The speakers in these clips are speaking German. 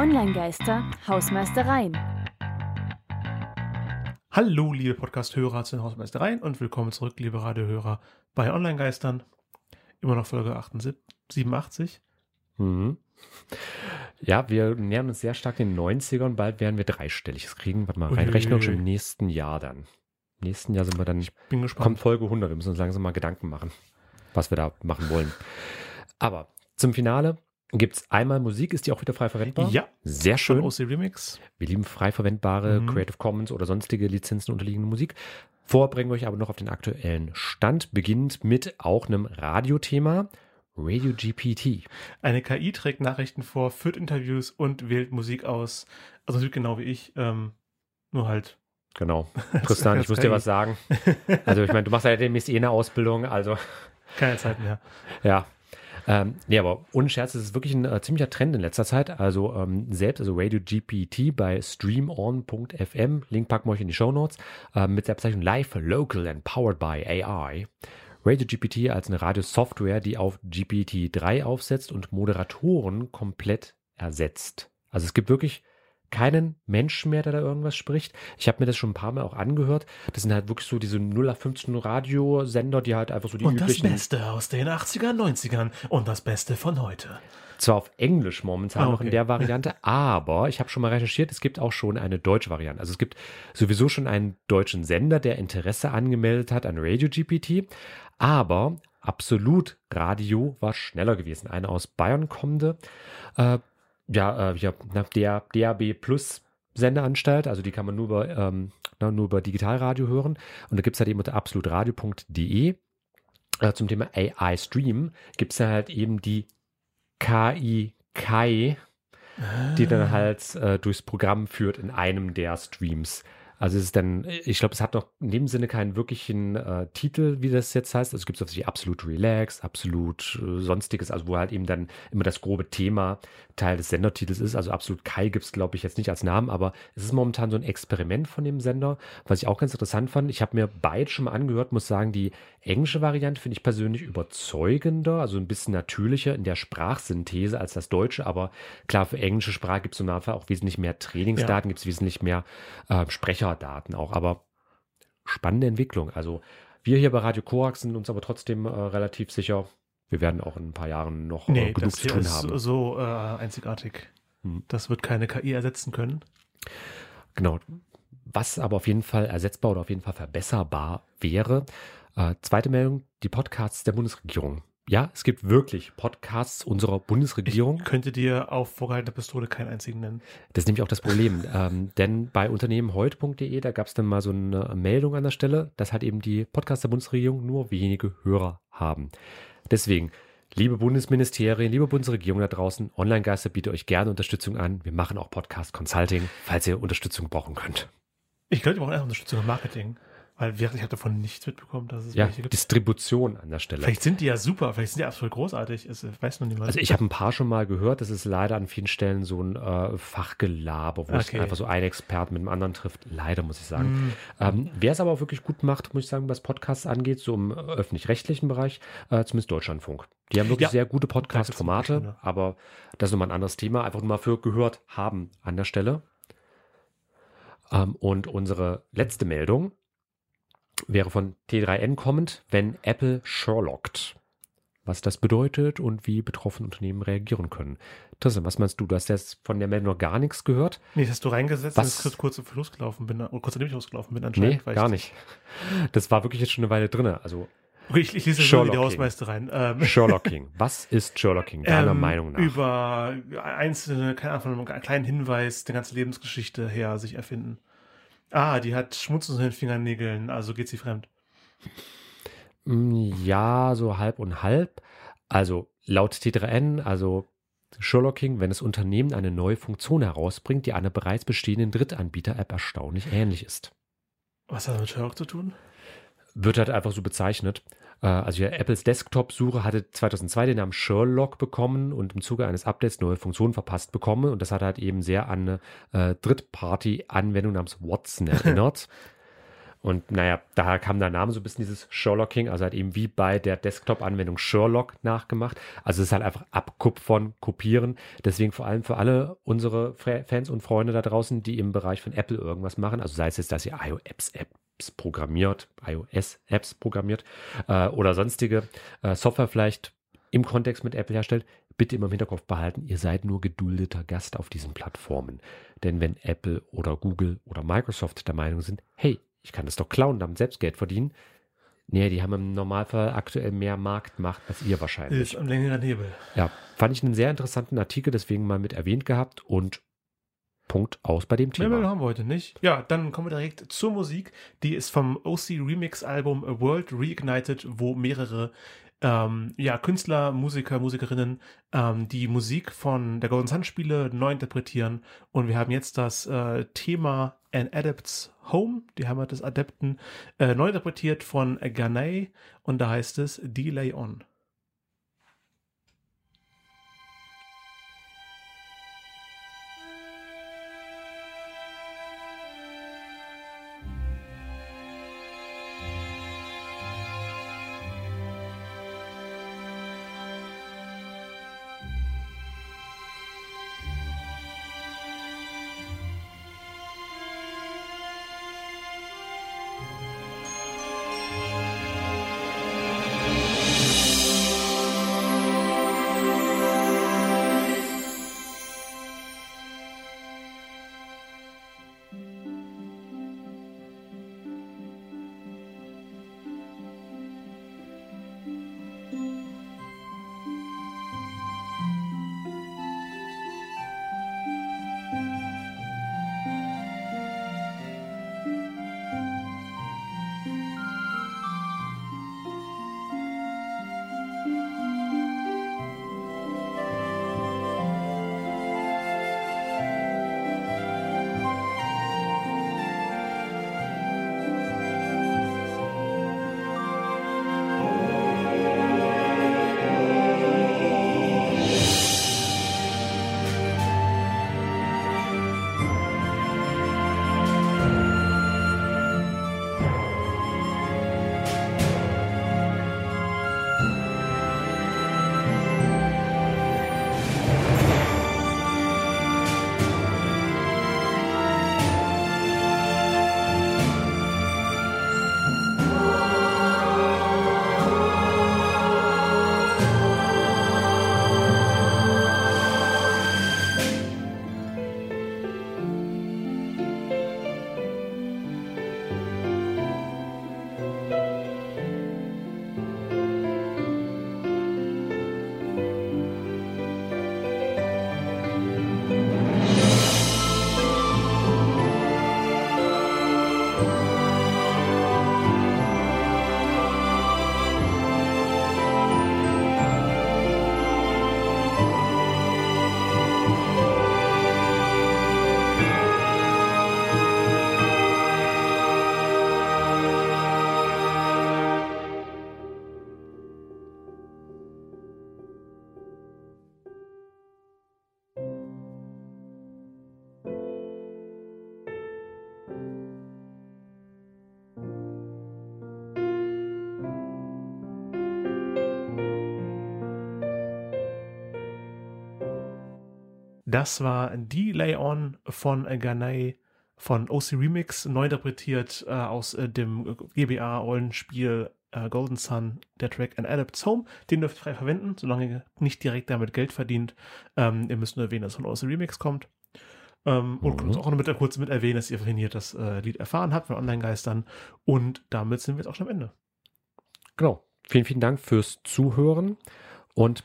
Online-Geister, Hausmeistereien. Hallo, liebe Podcast-Hörer zu den Hausmeistereien und willkommen zurück, liebe Radiohörer, bei Online-Geistern. Immer noch Folge 87. Mhm. Ja, wir nähern uns sehr stark den 90ern. Bald werden wir dreistelliges kriegen. Warte mal, reinrechnen und schon im nächsten Jahr dann. Im nächsten Jahr sind wir dann, Ich bin gespannt. kommt Folge 100. Wir müssen uns langsam mal Gedanken machen, was wir da machen wollen. Aber zum Finale gibt es einmal Musik, ist die auch wieder frei verwendbar? Ja, Sehr schön. OC Remix. Wir lieben frei verwendbare Mhm. Creative Commons oder sonstige Lizenzen unterliegende Musik. Vorher bringen wir euch aber noch auf den aktuellen Stand, beginnt mit auch einem Radiothema, Radio GPT. Eine KI trägt Nachrichten vor, führt Interviews und wählt Musik aus. Also natürlich genau wie ich, ähm, nur halt. Genau. Tristan, ich muss dir was sagen. Also ich meine, du machst ja demnächst eh eine Ausbildung, also Keine Zeit mehr. ja. Ähm, nee, aber ohne Scherz, es ist wirklich ein äh, ziemlicher Trend in letzter Zeit. Also ähm, selbst, also Radio GPT bei streamon.fm, Link packen wir euch in die Show Notes, äh, mit der Bezeichnung Live, Local and Powered by AI. Radio GPT als eine Radiosoftware, die auf GPT-3 aufsetzt und Moderatoren komplett ersetzt. Also es gibt wirklich keinen Menschen mehr, der da irgendwas spricht. Ich habe mir das schon ein paar Mal auch angehört. Das sind halt wirklich so diese 0815 Radiosender, die halt einfach so die Und das üblichen Beste aus den 80ern, 90ern und das Beste von heute. zwar auf Englisch momentan Ah, noch in okay. der Variante, aber ich habe schon mal recherchiert, es gibt auch schon eine deutsche Variante. Also es gibt sowieso schon einen deutschen Sender, der Interesse angemeldet hat an Radio GPT, aber Absolut Radio war schneller gewesen. Eine aus Bayern kommende, äh, ja, äh, ja, na, der DAB Plus Sendeanstalt, also die kann man nur über, ähm, na, nur über Digitalradio hören. Und da gibt es halt eben unter absolutradio.de äh, zum Thema AI Stream gibt es dann halt eben die KI Kai, die dann halt äh, durchs Programm führt in einem der Streams. Also es ist dann, ich glaube, es hat noch in dem Sinne keinen wirklichen äh, Titel, wie das jetzt heißt. Also es gibt wie absolut relax, absolut äh, sonstiges, also wo halt eben dann immer das grobe Thema Teil des Sendertitels ist. Also absolut Kai gibt es, glaube ich, jetzt nicht als Namen, aber es ist momentan so ein Experiment von dem Sender, was ich auch ganz interessant fand. Ich habe mir beide schon mal angehört, muss sagen, die englische Variante finde ich persönlich überzeugender, also ein bisschen natürlicher in der Sprachsynthese als das deutsche, aber klar, für englische Sprache gibt es im Normalfall auch wesentlich mehr Trainingsdaten, gibt es wesentlich mehr äh, Sprecherdaten auch, aber spannende Entwicklung. Also wir hier bei Radio Korax sind uns aber trotzdem äh, relativ sicher, wir werden auch in ein paar Jahren noch äh, Nee, genug das zu tun ist haben. so äh, einzigartig. Hm. Das wird keine KI ersetzen können. Genau. Was aber auf jeden Fall ersetzbar oder auf jeden Fall verbesserbar wäre. Äh, zweite Meldung, die Podcasts der Bundesregierung. Ja, es gibt wirklich Podcasts unserer Bundesregierung. Ich könnte dir auf vorgehaltener Pistole keinen einzigen nennen. Das ist nämlich auch das Problem. ähm, denn bei unternehmenheut.de, da gab es dann mal so eine Meldung an der Stelle, dass halt eben die Podcasts der Bundesregierung nur wenige Hörer haben. Deswegen, liebe Bundesministerien, liebe Bundesregierung da draußen, Online-Geister bietet euch gerne Unterstützung an. Wir machen auch Podcast-Consulting, falls ihr Unterstützung brauchen könnt. Ich glaube, die brauchen einfach Unterstützung im Marketing. Weil wirklich, ich habe davon nichts mitbekommen, dass es Ja, welche gibt. Distribution an der Stelle. Vielleicht sind die ja super, vielleicht sind die absolut großartig. Es weiß noch niemand. Also ich habe ein paar schon mal gehört, das ist leider an vielen Stellen so ein äh, Fachgelaber, wo es Okay. einfach so ein Experten mit dem anderen trifft. Leider, muss ich sagen. Hm. Ähm, Wer es aber auch wirklich gut macht, muss ich sagen, was Podcasts angeht, so im äh, öffentlich-rechtlichen Bereich, äh, zumindest Deutschlandfunk. Die haben wirklich Ja. sehr gute Podcast-Formate, ne? aber das ist nochmal ein anderes Thema, einfach nur mal für gehört haben an der Stelle. Ähm, und unsere letzte Meldung wäre von T3N kommend, wenn Apple Sherlockt. Was das bedeutet und wie betroffene Unternehmen reagieren können. Tristan, was meinst du? Du hast jetzt von der Meldung noch gar nichts gehört? Nee, das hast du reingesetzt, Was? dass ich kurz losgelaufen bin, oder kurz nachdem ich losgelaufen bin Nee, anscheinend. weil gar ich- nicht. Das war wirklich jetzt schon eine Weile drin. Also Okay, ich, ich lese so die Sherlocking. Hausmeister rein. Ähm, Sherlocking. Was ist Sherlocking, deiner ähm, Meinung nach? Über einzelne, keine Ahnung, von einem kleinen Hinweis, der ganze Lebensgeschichte her sich erfinden. Ah, die hat Schmutz unter den Fingernägeln, also geht sie fremd. Mm, Ja, so halb und halb. Also laut T3N, also Sherlocking, wenn das Unternehmen eine neue Funktion herausbringt, die einer bereits bestehenden Drittanbieter-App erstaunlich ähnlich ist. Was hat das mit Sherlock zu tun? Wird halt einfach so bezeichnet. Äh, Also ja, Apples Desktop-Suche hatte 2002 den Namen Sherlock bekommen und im Zuge eines Updates neue Funktionen verpasst bekommen. Und das hat halt eben sehr an eine äh, Drittparty-Anwendung namens Watson erinnert. Und naja, daher kam der Name so ein bisschen dieses Sherlocking, also halt eben wie bei der Desktop-Anwendung Sherlock nachgemacht. Also es ist halt einfach Abkupfern, Kopieren. Deswegen vor allem für alle unsere Fans und Freunde da draußen, die im Bereich von Apple irgendwas machen, also sei es jetzt, dass ihr iOS-Apps programmiert, iOS-Apps programmiert äh, oder sonstige äh, Software vielleicht im Kontext mit Apple herstellt, bitte immer im Hinterkopf behalten, ihr seid nur geduldeter Gast auf diesen Plattformen. Denn wenn Apple oder Google oder Microsoft der Meinung sind, hey, ich kann das doch klauen, damit selbst Geld verdienen, Nee, die haben im Normalfall aktuell mehr Marktmacht als ihr wahrscheinlich. Ist ein längerer Hebel. Ja, fand ich einen sehr interessanten Artikel, deswegen mal mit erwähnt gehabt und Punkt aus bei dem Thema. Mehr haben wir heute nicht. Ja, dann kommen wir direkt zur Musik. Die ist vom OC Remix Album A World Reignited, wo mehrere ähm, ja, Künstler, Musiker, Musikerinnen ähm, die Musik von der Golden Sun Spiele neu interpretieren. Und wir haben jetzt das äh, Thema An Adept's Home, die Heimat des Adepten, äh, neu interpretiert von Ganei. Und da heißt es Delay On. Das war Delay On von Ganei von OC Remix, neu interpretiert äh, aus äh, dem GBA-Rollenspiel äh, Golden Sun, der Track An Adept's Home. Den dürft ihr frei verwenden, solange ihr nicht direkt damit Geld verdient. Ähm, ihr müsst nur erwähnen, dass von OC Remix kommt. Ähm, und mhm. auch noch mit, kurz mit erwähnen, dass ihr vorhin hier das äh, Lied erfahren habt von Online-Geistern. Und damit sind wir jetzt auch schon am Ende. Genau. Vielen, vielen Dank fürs Zuhören. Und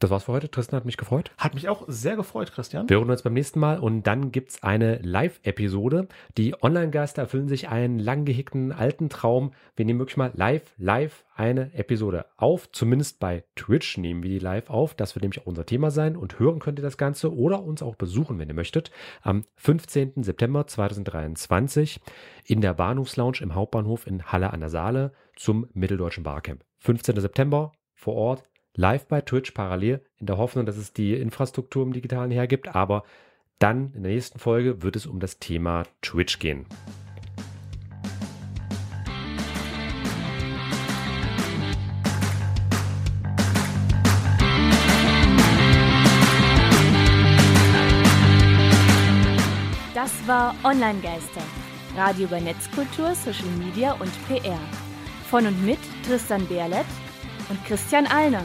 das war's für heute. Tristan hat mich gefreut. Hat mich auch sehr gefreut, Christian. Wir hören uns beim nächsten Mal und dann gibt's eine Live-Episode. Die Online-Geister erfüllen sich einen lang gehegten alten Traum. Wir nehmen wirklich mal live, live eine Episode auf. Zumindest bei Twitch nehmen wir die live auf. Das wird nämlich auch unser Thema sein und hören könnt ihr das Ganze oder uns auch besuchen, wenn ihr möchtet. Am 15. September 2023 in der Bahnhofslounge im Hauptbahnhof in Halle an der Saale zum Mitteldeutschen Barcamp. 15. September vor Ort live bei Twitch parallel in der Hoffnung, dass es die Infrastruktur im digitalen hergibt. Aber dann in der nächsten Folge wird es um das Thema Twitch gehen. Das war Online Geister, Radio über Netzkultur, Social Media und PR. Von und mit Tristan Berlet und Christian Alner.